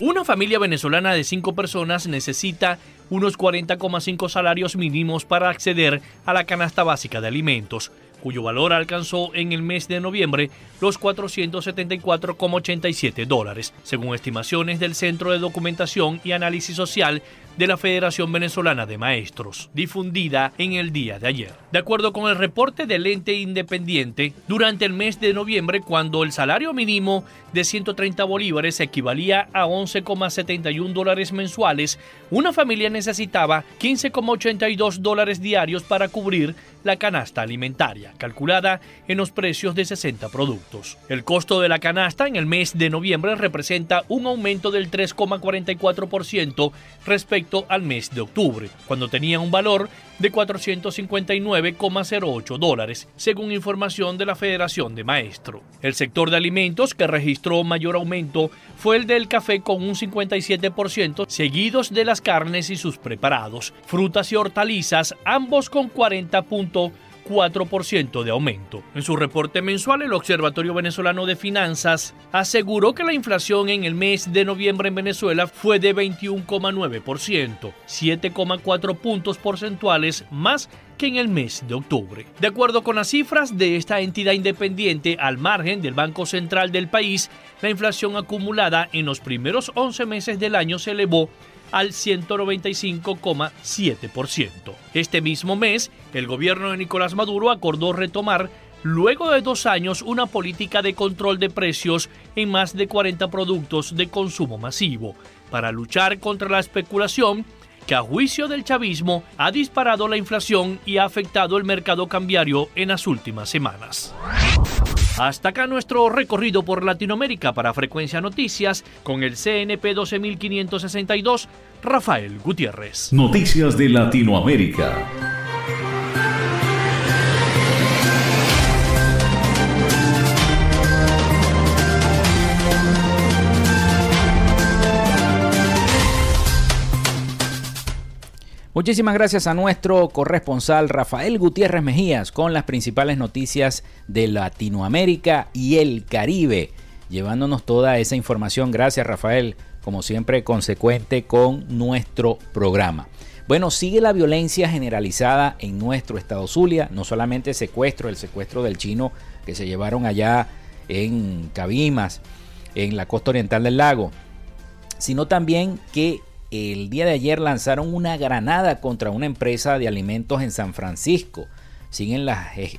Una familia venezolana de cinco personas necesita unos 40,5 salarios mínimos para acceder a la canasta básica de alimentos cuyo valor alcanzó en el mes de noviembre los 474,87 dólares, según estimaciones del Centro de Documentación y Análisis Social de la Federación Venezolana de Maestros, difundida en el día de ayer. De acuerdo con el reporte del ente independiente, durante el mes de noviembre, cuando el salario mínimo de 130 bolívares equivalía a 11,71 dólares mensuales, una familia necesitaba 15,82 dólares diarios para cubrir la canasta alimentaria, calculada en los precios de 60 productos. El costo de la canasta en el mes de noviembre representa un aumento del 3,44% respecto al mes de octubre, cuando tenía un valor de 459,08 dólares, según información de la Federación de Maestro. El sector de alimentos que registró mayor aumento fue el del café con un 57%, seguidos de las carnes y sus preparados, frutas y hortalizas, ambos con 40.4%. 4% de aumento. En su reporte mensual, el Observatorio Venezolano de Finanzas aseguró que la inflación en el mes de noviembre en Venezuela fue de 21,9%, 7,4 puntos porcentuales más que en el mes de octubre. De acuerdo con las cifras de esta entidad independiente al margen del Banco Central del país, la inflación acumulada en los primeros 11 meses del año se elevó al 195,7%. Este mismo mes, el gobierno de Nicolás Maduro acordó retomar luego de dos años una política de control de precios en más de 40 productos de consumo masivo para luchar contra la especulación que a juicio del chavismo ha disparado la inflación y ha afectado el mercado cambiario en las últimas semanas. Hasta acá nuestro recorrido por Latinoamérica para Frecuencia Noticias con el CNP 12562, Rafael Gutiérrez. Noticias de Latinoamérica. Muchísimas gracias a nuestro corresponsal Rafael Gutiérrez Mejías con las principales noticias de Latinoamérica y el Caribe, llevándonos toda esa información. Gracias Rafael, como siempre consecuente con nuestro programa. Bueno, sigue la violencia generalizada en nuestro estado Zulia, no solamente secuestro, el secuestro del chino que se llevaron allá en Cabimas, en la costa oriental del lago, sino también que el día de ayer lanzaron una granada contra una empresa de alimentos en San Francisco. Siguen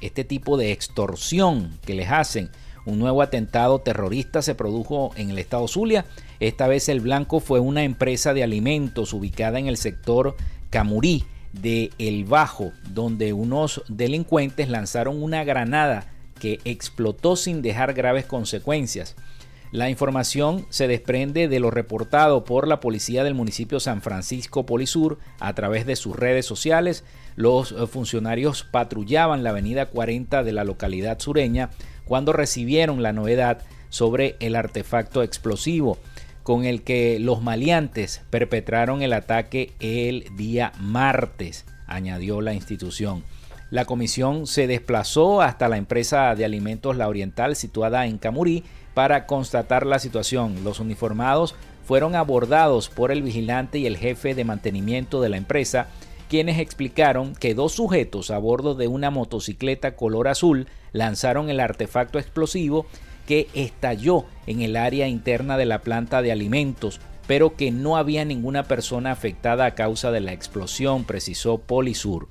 este tipo de extorsión que les hacen. Un nuevo atentado terrorista se produjo en el estado Zulia. Esta vez el blanco fue una empresa de alimentos ubicada en el sector Camurí de El Bajo, donde unos delincuentes lanzaron una granada que explotó sin dejar graves consecuencias. La información se desprende de lo reportado por la policía del municipio San Francisco Polisur a través de sus redes sociales. Los eh, funcionarios patrullaban la avenida 40 de la localidad sureña cuando recibieron la novedad sobre el artefacto explosivo con el que los maleantes perpetraron el ataque el día martes, añadió la institución. La comisión se desplazó hasta la empresa de alimentos La Oriental situada en Camurí para constatar la situación. Los uniformados fueron abordados por el vigilante y el jefe de mantenimiento de la empresa, quienes explicaron que dos sujetos a bordo de una motocicleta color azul lanzaron el artefacto explosivo que estalló en el área interna de la planta de alimentos, pero que no había ninguna persona afectada a causa de la explosión, precisó Polisur.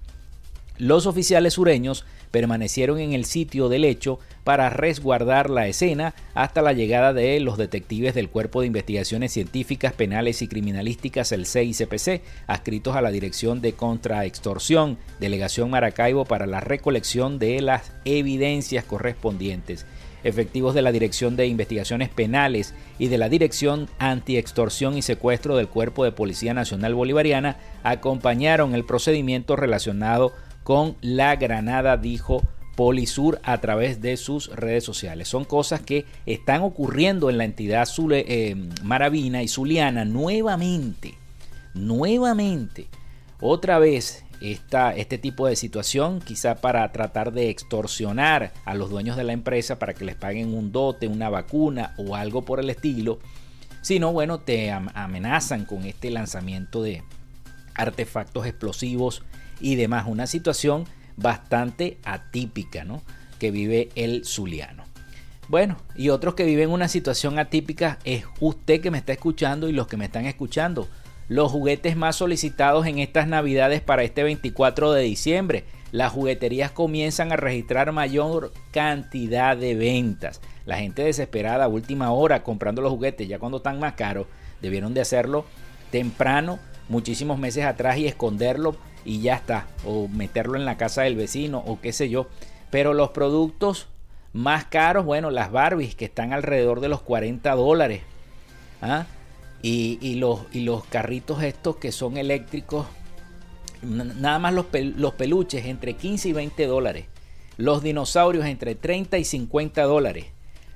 Los oficiales sureños permanecieron en el sitio del hecho para resguardar la escena hasta la llegada de los detectives del Cuerpo de Investigaciones Científicas, Penales y Criminalísticas, el CICPC, adscritos a la Dirección de Contraextorsión, Delegación Maracaibo, para la recolección de las evidencias correspondientes. Efectivos de la Dirección de Investigaciones Penales y de la Dirección Antiextorsión y Secuestro del Cuerpo de Policía Nacional Bolivariana acompañaron el procedimiento relacionado con la granada, dijo Polisur a través de sus redes sociales. Son cosas que están ocurriendo en la entidad eh, maravina y zuliana nuevamente. Nuevamente. Otra vez esta, este tipo de situación, quizá para tratar de extorsionar a los dueños de la empresa para que les paguen un dote, una vacuna o algo por el estilo. Sino, bueno, te amenazan con este lanzamiento de artefactos explosivos y demás. Una situación bastante atípica, ¿no? Que vive el zuliano. Bueno, y otros que viven una situación atípica es usted que me está escuchando y los que me están escuchando. Los juguetes más solicitados en estas navidades para este 24 de diciembre. Las jugueterías comienzan a registrar mayor cantidad de ventas. La gente desesperada a última hora comprando los juguetes ya cuando están más caros, debieron de hacerlo temprano, muchísimos meses atrás y esconderlo y ya está. O meterlo en la casa del vecino o qué sé yo. Pero los productos más caros, bueno, las Barbies que están alrededor de los 40 dólares. ¿ah? Y, los, y los carritos estos que son eléctricos, nada más los, los peluches entre 15 y 20 dólares. Los dinosaurios entre 30 y 50 dólares.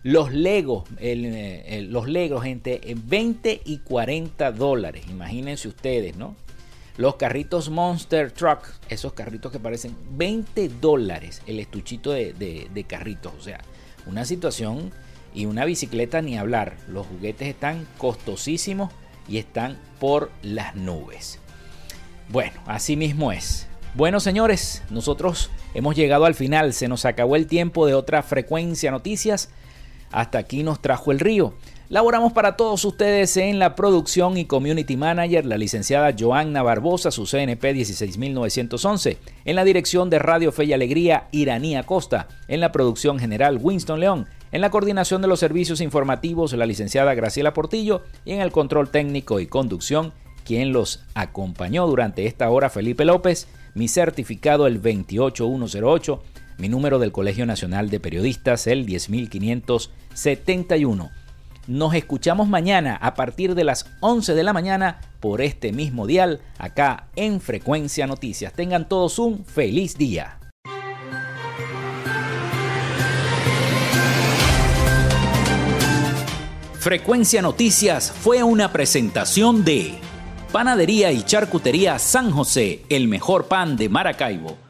Los Legos, los Legos entre 20 y 40 dólares. Imagínense ustedes, ¿no? Los carritos Monster Truck, esos carritos que parecen 20 dólares el estuchito de, carritos. O sea, una situación y una bicicleta ni hablar. Los juguetes están costosísimos y están por las nubes. Bueno, así mismo es. Bueno, señores, nosotros hemos llegado al final. Se nos acabó el tiempo de otra frecuencia noticias. Hasta aquí nos trajo el río. Laboramos para todos ustedes en la producción y community manager, la licenciada Joanna Barbosa, su CNP 16911. En la dirección de Radio Fe y Alegría, Iranía Costa. En la producción general, Winston León. En la coordinación de los servicios informativos, la licenciada Graciela Portillo. Y en el control técnico y conducción, quien los acompañó durante esta hora, Felipe López. Mi certificado, el 28108. Mi número del Colegio Nacional de Periodistas, el 10571. Nos escuchamos mañana a partir de las 11 de la mañana por este mismo dial acá en Frecuencia Noticias. Tengan todos un feliz día. Frecuencia Noticias fue una presentación de Panadería y Charcutería San José, el mejor pan de Maracaibo